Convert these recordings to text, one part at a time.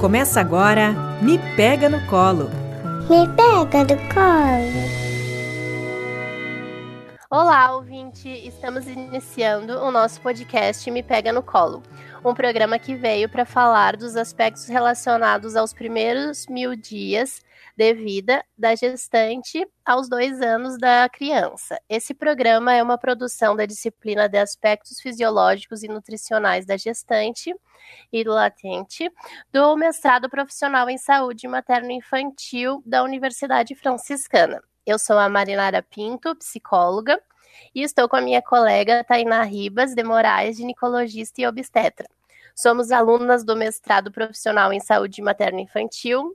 Começa agora Me Pega no Colo. Me pega no colo. Olá, ouvinte! Estamos iniciando o nosso podcast Me Pega no Colo, um programa que veio para falar dos aspectos relacionados aos primeiros mil dias de vida da gestante aos dois anos da criança. Esse programa é uma produção da disciplina de aspectos fisiológicos e nutricionais da gestante e do latente do mestrado profissional em saúde materno-infantil da Universidade Franciscana. Eu sou a Marinara Pinto, psicóloga, e estou com a minha colega Tainá Ribas de Moraes, ginecologista e obstetra. Somos alunas do mestrado profissional em saúde materno-infantil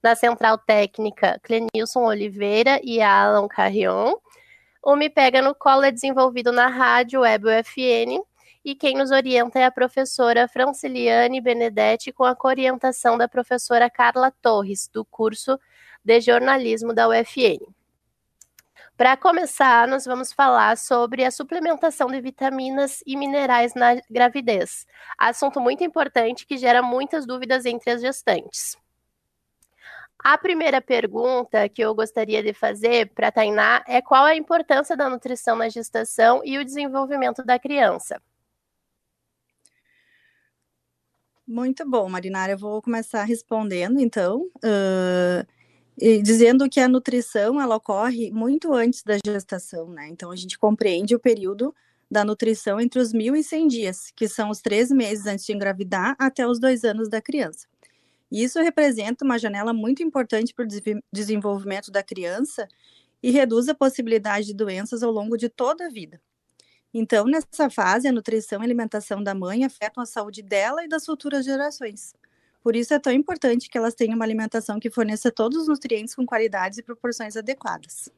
da Central Técnica Clenilson Oliveira e Alan Carrion. O Me Pega no Colo é desenvolvido na rádio Web UFN e quem nos orienta é a professora Franciliane Benedetti, com a orientação da professora Carla Torres, do curso de jornalismo da UFN. Para começar, nós vamos falar sobre a suplementação de vitaminas e minerais na gravidez. Assunto muito importante que gera muitas dúvidas entre as gestantes. A primeira pergunta que eu gostaria de fazer para a Tainá é qual a importância da nutrição na gestação e o desenvolvimento da criança. Muito bom, Marinara. Eu vou começar respondendo, então, uh, dizendo que a nutrição ela ocorre muito antes da gestação, né? Então, a gente compreende o período da nutrição entre os mil e cem dias, que são os três meses antes de engravidar até os dois anos da criança. E isso representa uma janela muito importante para o desenvolvimento da criança e reduz a possibilidade de doenças ao longo de toda a vida. Então, nessa fase, a nutrição e alimentação da mãe afetam a saúde dela e das futuras gerações. Por isso é tão importante que elas tenham uma alimentação que forneça todos os nutrientes com qualidades e proporções adequadas.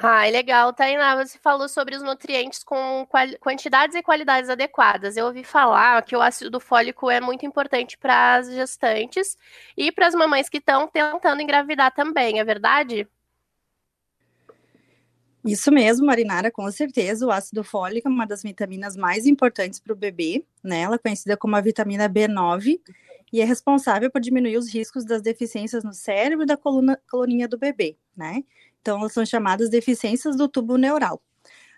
Ah, legal, Tainá. Você falou sobre os nutrientes com quantidades e qualidades adequadas. Eu ouvi falar que o ácido fólico é muito importante para as gestantes e para as mamães que estão tentando engravidar também, é verdade? Isso mesmo, Marinara, com certeza. O ácido fólico é uma das vitaminas mais importantes para o bebê, né? Ela é conhecida como a vitamina B9 e é responsável por diminuir os riscos das deficiências no cérebro e da coluna, coluninha do bebê, né? Então, são chamadas deficiências do tubo neural.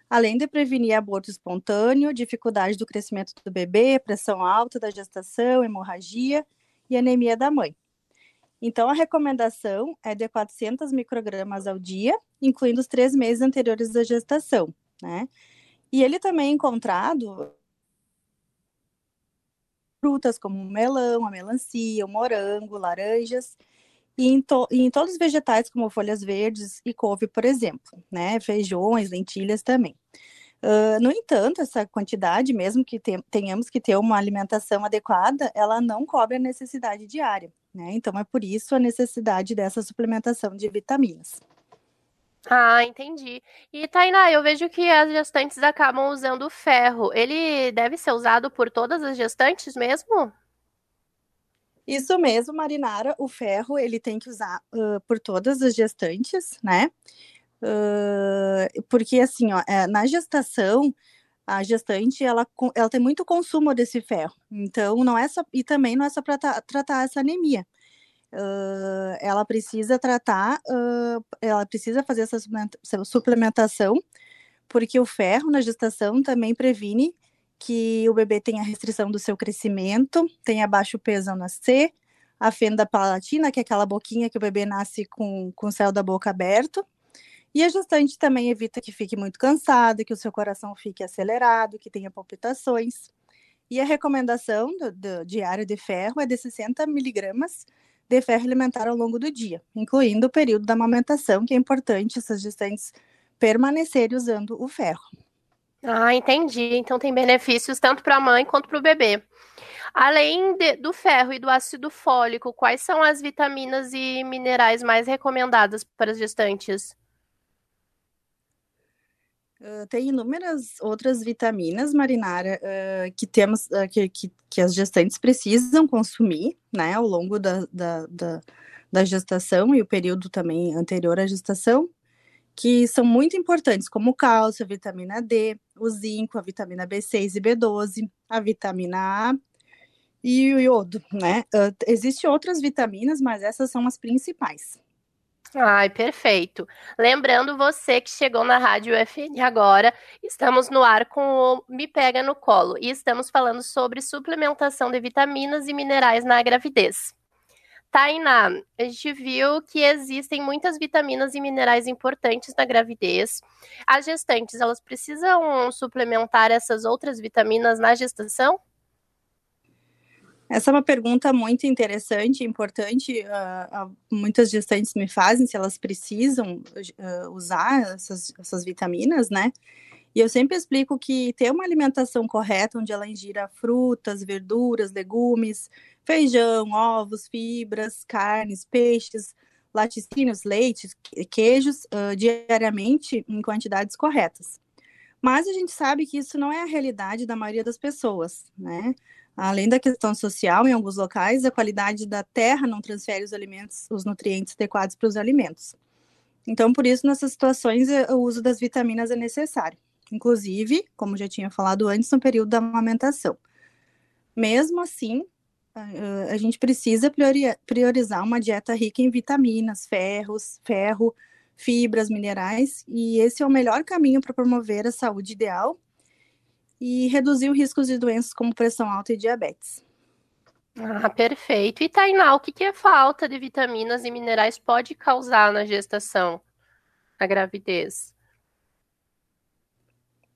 Além de prevenir aborto espontâneo, dificuldade do crescimento do bebê, pressão alta da gestação, hemorragia e anemia da mãe. Então, a recomendação é de 400 microgramas ao dia, incluindo os três meses anteriores da gestação, né? E ele também é encontrado frutas como melão, a melancia, o morango, laranjas e em, to, e em todos os vegetais, como folhas verdes e couve, por exemplo, né? Feijões, lentilhas também. Uh, no entanto, essa quantidade, mesmo que te, tenhamos que ter uma alimentação adequada, ela não cobre a necessidade diária, né? Então, é por isso a necessidade dessa suplementação de vitaminas. Ah, entendi. E Tainá, eu vejo que as gestantes acabam usando ferro. Ele deve ser usado por todas as gestantes mesmo? Isso mesmo, Marinara. O ferro ele tem que usar uh, por todas as gestantes, né? Uh, porque assim, ó, é, na gestação a gestante ela, ela tem muito consumo desse ferro, então não é só e também não é só para tratar essa anemia. Uh, ela precisa tratar, ela precisa fazer essa suplementação, porque o ferro na gestação também previne que o bebê tenha restrição do seu crescimento, tenha baixo peso ao nascer, a fenda palatina, que é aquela boquinha que o bebê nasce com, com o céu da boca aberto. E a gestante também evita que fique muito cansada, que o seu coração fique acelerado, que tenha palpitações. E a recomendação do, do diário de ferro é de 60 miligramas de ferro alimentar ao longo do dia, incluindo o período da amamentação, que é importante essas gestantes permanecerem usando o ferro. Ah, entendi. Então tem benefícios tanto para a mãe quanto para o bebê. Além de, do ferro e do ácido fólico, quais são as vitaminas e minerais mais recomendadas para as gestantes? Uh, tem inúmeras outras vitaminas, Marinara, uh, que temos uh, que, que, que, as gestantes precisam consumir, né, ao longo da, da, da, da gestação e o período também anterior à gestação, que são muito importantes, como cálcio, vitamina D, o zinco, a vitamina B6 e B12, a vitamina A e o iodo, né? Uh, Existem outras vitaminas, mas essas são as principais. Ai, perfeito. Lembrando você que chegou na Rádio FN agora, estamos no ar com o Me Pega no Colo e estamos falando sobre suplementação de vitaminas e minerais na gravidez. Tainá, a gente viu que existem muitas vitaminas e minerais importantes na gravidez. As gestantes, elas precisam suplementar essas outras vitaminas na gestação? Essa é uma pergunta muito interessante e importante. Uh, uh, muitas gestantes me fazem se elas precisam uh, usar essas, essas vitaminas, né? E eu sempre explico que ter uma alimentação correta, onde ela ingira frutas, verduras, legumes, feijão, ovos, fibras, carnes, peixes, laticínios, leites, queijos, diariamente em quantidades corretas. Mas a gente sabe que isso não é a realidade da maioria das pessoas, né? Além da questão social, em alguns locais, a qualidade da terra não transfere os alimentos, os nutrientes adequados para os alimentos. Então, por isso, nessas situações, o uso das vitaminas é necessário. Inclusive, como já tinha falado antes, no período da amamentação. Mesmo assim, a gente precisa priorizar uma dieta rica em vitaminas, ferros, ferro, fibras, minerais, e esse é o melhor caminho para promover a saúde ideal e reduzir o risco de doenças como pressão alta e diabetes. Ah, perfeito. E Tainá, o que, que a falta de vitaminas e minerais pode causar na gestação, na gravidez?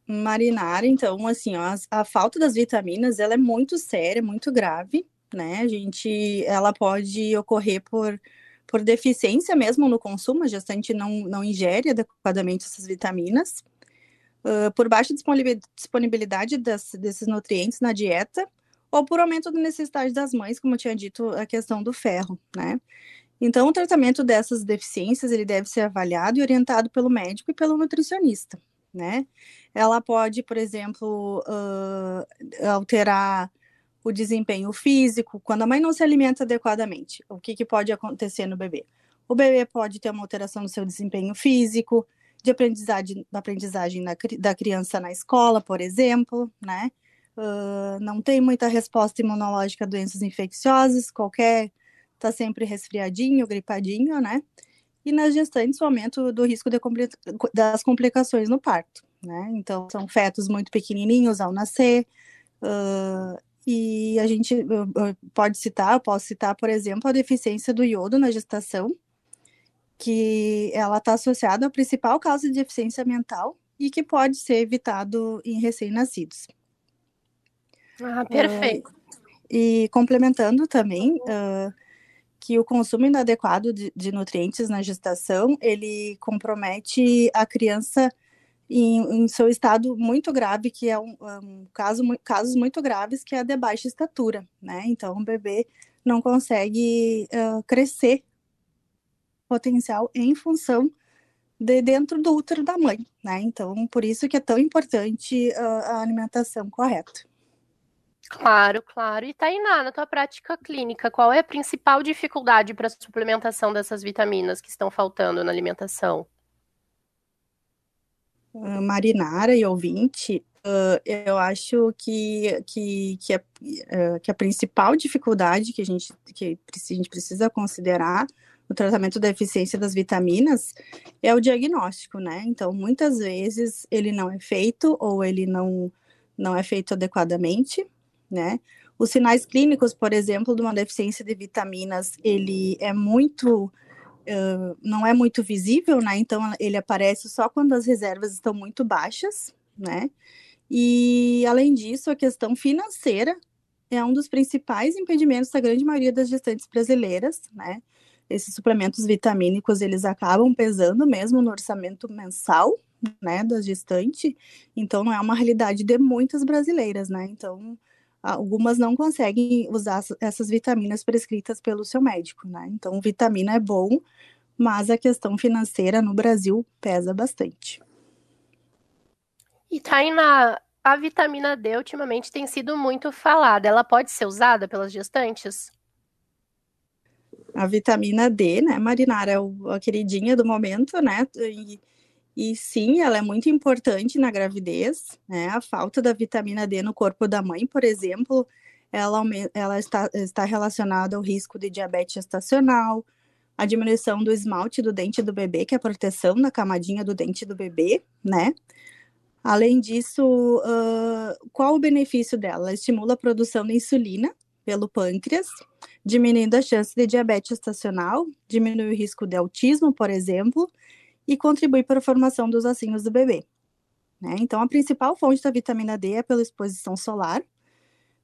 Marinara, então, assim, ó, a, a falta das vitaminas, ela é muito séria, muito grave, né? A gente, ela pode ocorrer por, por deficiência mesmo no consumo, a gestante não, não ingere adequadamente essas vitaminas, uh, por baixa disponibilidade das, desses nutrientes na dieta ou por aumento da necessidade das mães, como eu tinha dito, a questão do ferro, né? Então, o tratamento dessas deficiências, ele deve ser avaliado e orientado pelo médico e pelo nutricionista, né? Ela pode, por exemplo, uh, alterar o desempenho físico, quando a mãe não se alimenta adequadamente, o que, que pode acontecer no bebê? O bebê pode ter uma alteração no seu desempenho físico, de aprendizagem, aprendizagem na, da criança na escola, por exemplo, né? Uh, não tem muita resposta imunológica a doenças infecciosas, qualquer tá sempre resfriadinho, gripadinho, né? E nas gestantes, o aumento do risco de, das complicações no parto, né? Então, são fetos muito pequenininhos ao nascer, uh, e a gente pode citar, posso citar, por exemplo, a deficiência do iodo na gestação, que ela está associada à principal causa de deficiência mental e que pode ser evitado em recém-nascidos. Ah, perfeito. Uh, e complementando também uh, que o consumo inadequado de, de, nutrientes na gestação, ele compromete a criança em, em seu estado muito grave, que é um, um caso, casos muito graves, que é a de baixa estatura, né? Então, o bebê não consegue uh, crescer potencial em função de dentro do útero da mãe, né? Então, por isso que é tão importante uh, a alimentação correta. Claro, claro. E Tainá, na tua prática clínica, qual é a principal dificuldade para a suplementação dessas vitaminas que estão faltando na alimentação? Uh, marinara e ouvinte, uh, eu acho que, que, que, a, uh, que a principal dificuldade que a gente, que a gente precisa considerar o tratamento da deficiência das vitaminas é o diagnóstico, né? Então, muitas vezes ele não é feito ou ele não, não é feito adequadamente, né? Os sinais clínicos, por exemplo, de uma deficiência de vitaminas, ele é muito, uh, não é muito visível, né? Então, ele aparece só quando as reservas estão muito baixas, né? E, além disso, a questão financeira é um dos principais impedimentos da grande maioria das gestantes brasileiras, né? esses suplementos vitamínicos eles acabam pesando mesmo no orçamento mensal, né, da gestante. Então não é uma realidade de muitas brasileiras, né? Então algumas não conseguem usar essas vitaminas prescritas pelo seu médico, né? Então vitamina é bom, mas a questão financeira no Brasil pesa bastante. E Taina, a vitamina D ultimamente tem sido muito falada. Ela pode ser usada pelas gestantes? a vitamina D, né, Marinara, é a queridinha do momento, né, e, E sim, ela é muito importante na gravidez, né? A falta da vitamina D no corpo da mãe, por exemplo, ela, ela está, está relacionada ao risco de diabetes gestacional, a diminuição do esmalte do dente do bebê, que é a proteção na camadinha do dente do bebê, né? Além disso, uh, qual o benefício dela? Ela estimula a produção de insulina pelo pâncreas, diminuindo a chance de diabetes gestacional, diminui o risco de autismo, por exemplo, e contribui para a formação dos ossinhos do bebê. Né? Então, a principal fonte da vitamina D é pela exposição solar,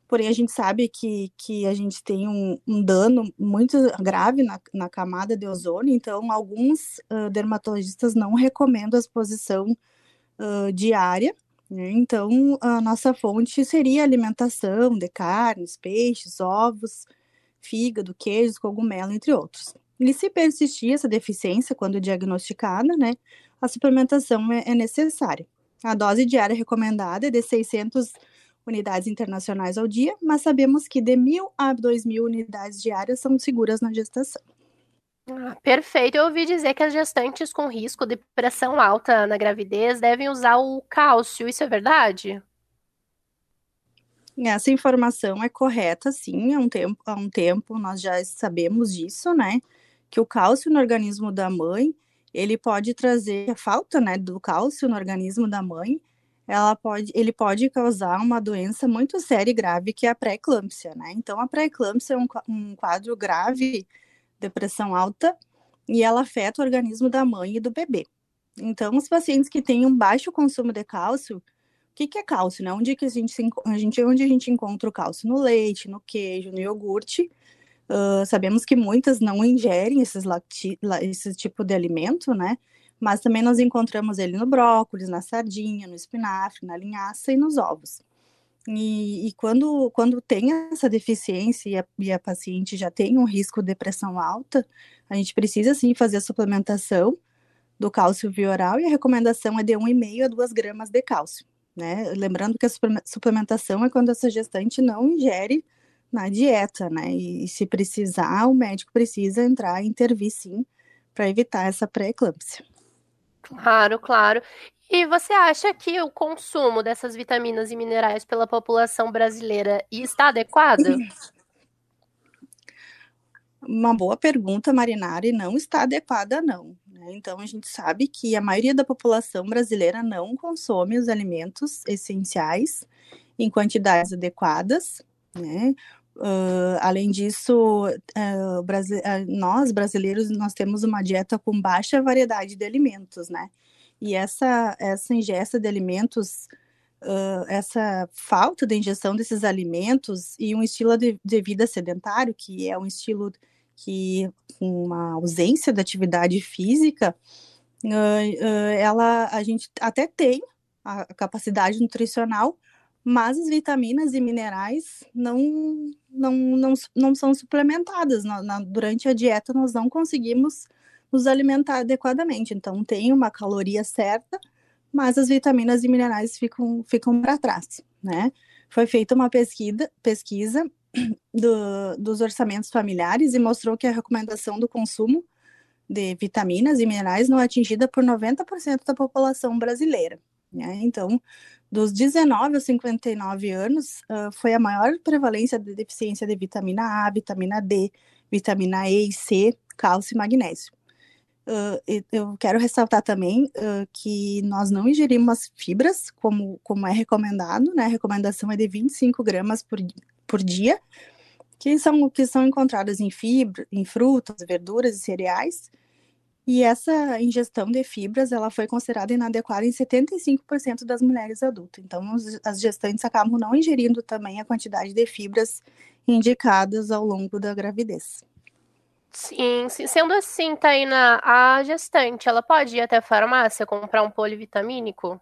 porém a gente sabe que, que a gente tem um, um dano muito grave na, na, camada de ozônio, então alguns uh, dermatologistas não recomendam a exposição uh, diária, né? então a nossa fonte seria alimentação de carnes, peixes, ovos, fígado, queijos, cogumelo, entre outros. E se persistir essa deficiência quando diagnosticada, né, a suplementação é, é necessária. A dose diária recomendada é de 600 unidades internacionais ao dia, mas sabemos que de mil a dois mil unidades diárias são seguras na gestação. Ah, perfeito. Eu ouvi dizer que as gestantes com risco de pressão alta na gravidez devem usar o cálcio. Isso é verdade? Essa informação é correta, sim. Há um tempo, há um tempo nós já sabemos disso, né? Que o cálcio no organismo da mãe ele pode trazer a falta, né, do cálcio no organismo da mãe ela pode, ele pode causar uma doença muito séria e grave, que é a pré-eclâmpsia, né? Então, a pré-eclâmpsia é um, um quadro grave, depressão alta, e ela afeta o organismo da mãe e do bebê. Então, os pacientes que têm um baixo consumo de cálcio, o que, que é cálcio, né? Onde que a gente, a gente, onde a gente encontra o cálcio? No leite, no queijo, no iogurte. Uh, sabemos que muitas não ingerem esses esse tipo de alimento, né? mas também nós encontramos ele no brócolis, na sardinha, no espinafre, na linhaça e nos ovos. E, e quando, quando tem essa deficiência e a, e a, paciente já tem um risco de pressão alta, a gente precisa sim fazer a suplementação do cálcio via oral e a recomendação é de 1,5 a 2 gramas de cálcio. Né? Lembrando que a suplementação é quando essa gestante não ingere na dieta, né? E, e se precisar, o médico precisa entrar e intervir sim para evitar essa pré-eclâmpsia. Claro, claro. E você acha que o consumo dessas vitaminas e minerais pela população brasileira está adequado? Uma boa pergunta, Marinari, não está adequada, não. Né? Então, a gente sabe que a maioria da população brasileira não consome os alimentos essenciais em quantidades adequadas, né? Uh, além disso, uh, Brasi uh, nós brasileiros nós temos uma dieta com baixa variedade de alimentos, né? E essa essa ingesta de alimentos, essa falta de ingestão desses alimentos e um estilo de, de vida sedentário, que é um estilo que uma ausência da atividade física, ela a gente até tem a capacidade nutricional, mas as vitaminas e minerais não, não, não, não são suplementadas. Na, na, durante a dieta, nós não conseguimos nos alimentar adequadamente. Então, tem uma caloria certa, mas as vitaminas e minerais ficam, ficam para trás, né? Foi feita uma pesquisa, pesquisa do, dos orçamentos familiares e mostrou que a recomendação do consumo de vitaminas e minerais não é atingida por 90% da população brasileira. Né? Então, dos 19 aos 59 anos, uh, foi a maior prevalência de deficiência de vitamina A, vitamina D, vitamina E e C, cálcio e magnésio. Uh, eu quero ressaltar também uh, que nós não ingerimos fibras, como, como é recomendado, né? A recomendação é de 25 gramas por, por dia, que são, que são encontradas em fibra, em frutas, verduras e cereais, e essa ingestão de fibras, ela foi considerada inadequada em 75% das mulheres adultas. Então, as gestantes acabam não ingerindo também a quantidade de fibras indicadas ao longo da gravidez. Sim, sim. sendo assim, Taina, a gestante, ela pode ir até a farmácia comprar um polivitamínico?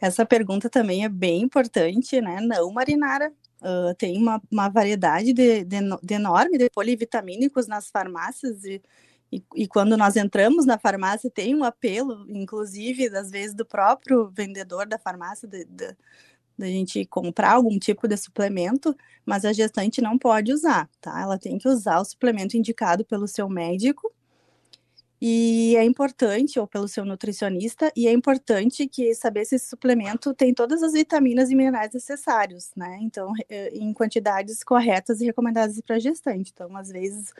Essa pergunta também é bem importante, né? Não, Marinara. Uh, tem uma, uma variedade de, de, de, enorme de polivitamínicos nas farmácias e, e, e, quando nós entramos na farmácia tem um apelo, inclusive, às vezes, do próprio vendedor da farmácia de, de, de gente comprar algum tipo de suplemento, mas a gestante não pode usar, tá? Ela tem que usar o suplemento indicado pelo seu médico E é importante, ou pelo seu nutricionista, e é importante que saber se esse suplemento tem todas as vitaminas e minerais necessários, né? Então, eh, em quantidades corretas e recomendadas para gestante. Então, às vezes,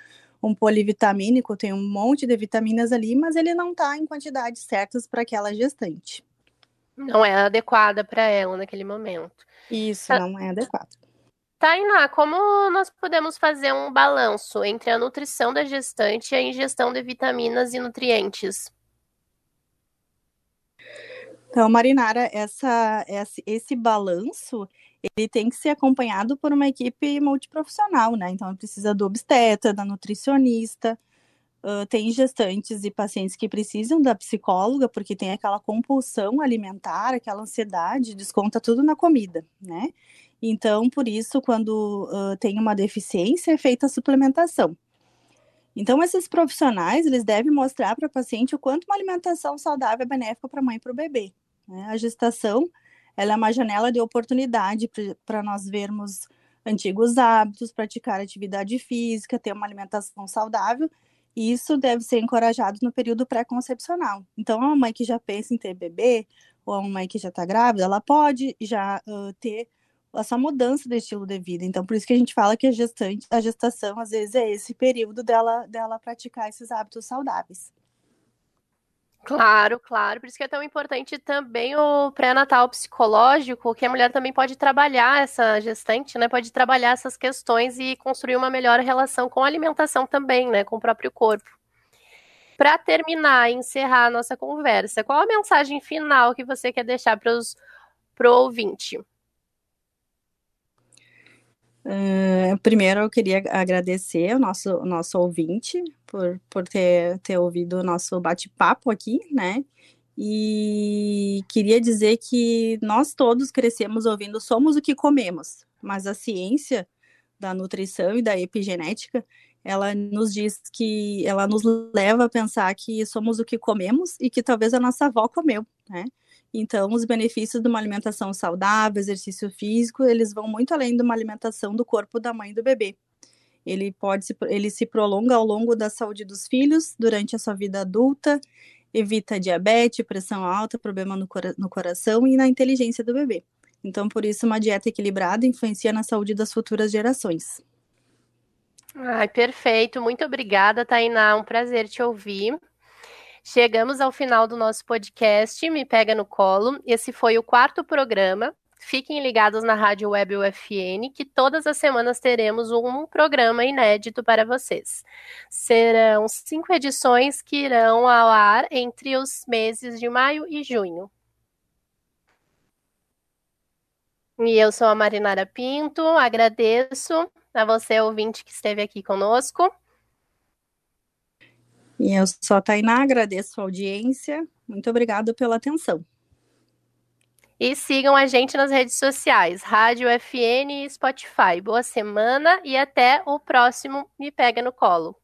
um polivitamínico tem um monte de vitaminas ali, mas ele não está em quantidades certas para aquela gestante. Não é adequada para ela naquele momento. Isso, ah, não é adequado. Tainá, como nós podemos fazer um balanço entre a nutrição da gestante e a ingestão de vitaminas e nutrientes? Então, Marinara, essa, esse, balanço ele tem que ser acompanhado por uma equipe multiprofissional, né? Então, precisa do obstetra, da nutricionista, uh, tem gestantes e pacientes que precisam da psicóloga, porque tem aquela compulsão alimentar, aquela ansiedade, desconta tudo na comida, né? Então, por isso, quando uh, tem uma deficiência, é feita a suplementação. Então, esses profissionais, eles devem mostrar para o paciente o quanto uma alimentação saudável é benéfica para a mãe e para o bebê. Né? A gestação, ela é uma janela de oportunidade para nós vermos antigos hábitos, praticar atividade física, ter uma alimentação saudável, e isso deve ser encorajado no período pré-concepcional. Então, a mãe que já pensa em ter bebê, ou a mãe que já está grávida, ela pode já uh, ter essa mudança de estilo de vida. Então, por isso que a gente fala que a gestante, a gestação, às vezes, é esse período dela, dela praticar esses hábitos saudáveis. Claro, claro. Por isso que é tão importante também o pré-natal psicológico, que a mulher também pode trabalhar essa gestante, né? Pode trabalhar essas questões e construir uma melhor relação com a alimentação também, né? Com o próprio corpo. Para terminar e encerrar a nossa conversa, qual a mensagem final que você quer deixar para o ouvinte? Uh, primeiro, eu queria agradecer o nosso, o nosso ouvinte por, por ter, ter ouvido o nosso bate-papo aqui, né? E queria dizer que nós todos crescemos ouvindo somos o que comemos, mas a ciência da nutrição e da epigenética, ela nos diz que ela nos leva a pensar que somos o que comemos e que talvez a nossa avó comeu, né? Então, os benefícios de uma alimentação saudável, exercício físico, eles vão muito além de uma alimentação do corpo da mãe e do bebê. Ele pode se, ele se prolonga ao longo da saúde dos filhos durante a sua vida adulta, evita diabetes, pressão alta, problema no, cora no coração e na inteligência do bebê. Então, por isso, uma dieta equilibrada influencia na saúde das futuras gerações. Ai, perfeito. Muito obrigada, Tainá. Um prazer te ouvir. Chegamos ao final do nosso podcast Me Pega no Colo. Esse foi o quarto programa. Fiquem ligados na Rádio Web UFN, que todas as semanas teremos um programa inédito para vocês. Serão cinco edições que irão ao ar entre os meses de maio e junho. E eu sou a Marinara Pinto, agradeço a você, ouvinte, que esteve aqui conosco. E eu sou a Tainá, agradeço a audiência. Muito obrigado pela atenção. E sigam a gente nas redes sociais, Rádio FN e Spotify. Boa semana e até o próximo Me Pega no Colo.